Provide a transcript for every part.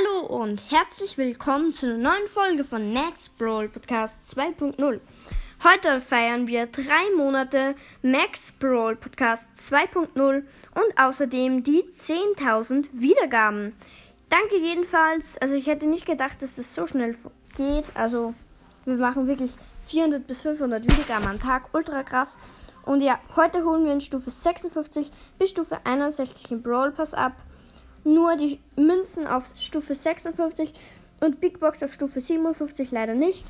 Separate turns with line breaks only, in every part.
Hallo und herzlich willkommen zu einer neuen Folge von Max Brawl Podcast 2.0. Heute feiern wir drei Monate Max Brawl Podcast 2.0 und außerdem die 10.000 Wiedergaben. Danke jedenfalls. Also ich hätte nicht gedacht, dass das so schnell geht. Also wir machen wirklich 400 bis 500 Wiedergaben am Tag. Ultra krass. Und ja, heute holen wir in Stufe 56 bis Stufe 61 den Brawl Pass ab nur die Münzen auf Stufe 56 und Big Box auf Stufe 57 leider nicht.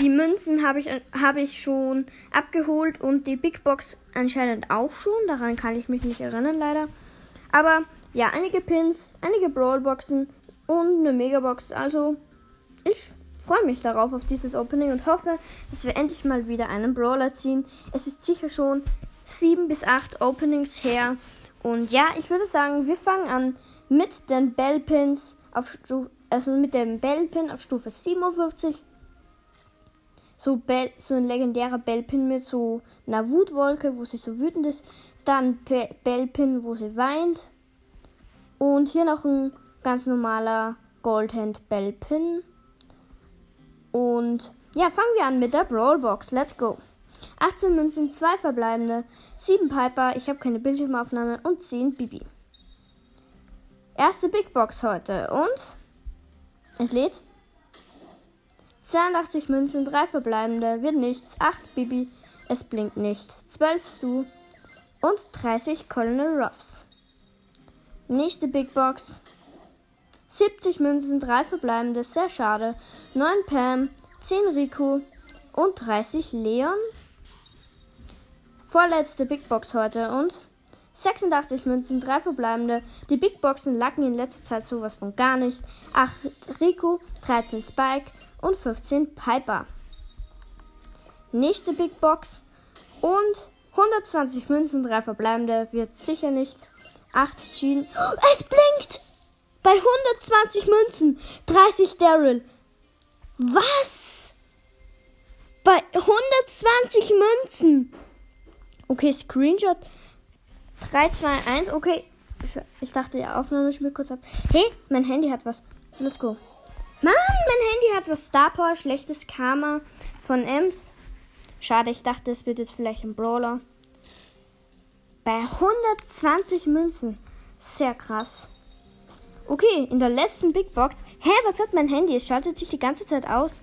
Die Münzen habe ich, hab ich schon abgeholt und die Big Box anscheinend auch schon. Daran kann ich mich nicht erinnern, leider. Aber ja, einige Pins, einige Brawlboxen und eine Megabox. Also, ich freue mich darauf, auf dieses Opening und hoffe, dass wir endlich mal wieder einen Brawler ziehen. Es ist sicher schon sieben bis acht Openings her. Und ja, ich würde sagen, wir fangen an mit den Bellpins auf Stufe, also mit dem Bellpin auf Stufe 57. So, Bell, so ein legendärer Bellpin mit so einer Wutwolke, wo sie so wütend ist. Dann Be Bellpin, wo sie weint. Und hier noch ein ganz normaler Goldhand Bellpin. Und ja, fangen wir an mit der Brawlbox. Let's go. 18 Münzen, 2 verbleibende, 7 Piper, ich habe keine Bildschirmaufnahme und 10 Bibi. Erste Big Box heute und es lädt. 82 Münzen, 3 verbleibende, wird nichts, 8 Bibi, es blinkt nicht, 12 Stu und 30 Colonel Ruffs. Nächste Big Box. 70 Münzen, 3 verbleibende, sehr schade, 9 Pam, 10 Rico und 30 Leon. Vorletzte Big Box heute und 86 Münzen, 3 verbleibende. Die Big Boxen lacken in letzter Zeit sowas von gar nicht. 8 Rico, 13 Spike und 15 Piper. Nächste Big Box und 120 Münzen, 3 verbleibende. Wird sicher nichts. 8 Jean. Oh, es blinkt! Bei 120 Münzen, 30 Daryl. Was? Bei 120 Münzen. Okay, Screenshot 3, 2, 1. Okay. Ich dachte, die Aufnahme mir kurz ab. Hey, mein Handy hat was. Let's go. Mann, mein Handy hat was. Star Power, schlechtes Karma von Ems. Schade, ich dachte, es wird jetzt vielleicht ein Brawler. Bei 120 Münzen. Sehr krass. Okay, in der letzten Big Box. Hä, was hat mein Handy? Es schaltet sich die ganze Zeit aus.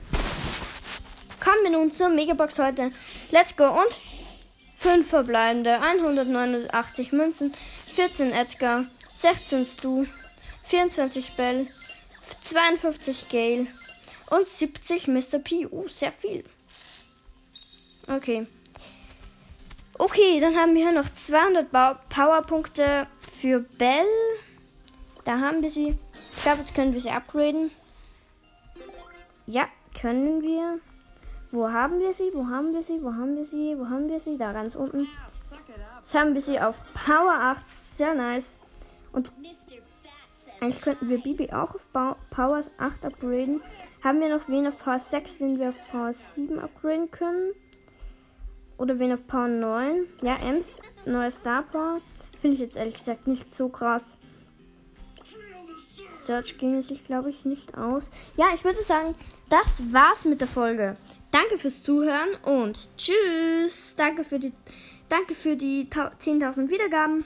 Kommen wir nun zur Megabox heute. Let's go und 5 verbleibende, 189 Münzen, 14 Edgar, 16 Stu, 24 Bell, 52 Gale und 70 Mr. P. Uh, sehr viel. Okay. Okay, dann haben wir hier noch 200 Powerpunkte für Bell. Da haben wir sie. Ich glaube, jetzt können wir sie upgraden. Ja, können wir. Wo haben wir sie? Wo haben wir sie? Wo haben wir sie? Wo haben wir sie? Da ganz unten. Jetzt haben wir sie auf Power 8. Sehr nice. Und eigentlich könnten wir Bibi auch auf Power 8 upgraden. Haben wir noch wen auf Power 6, den wir auf Power 7 upgraden können? Oder wen auf Power 9? Ja, Ems, neuer Star Power. Finde ich jetzt ehrlich gesagt nicht so krass. Search ging es sich, glaube ich, nicht aus. Ja, ich würde sagen, das war's mit der Folge. Danke fürs Zuhören und tschüss. Danke für die, danke für die 10.000 Wiedergaben.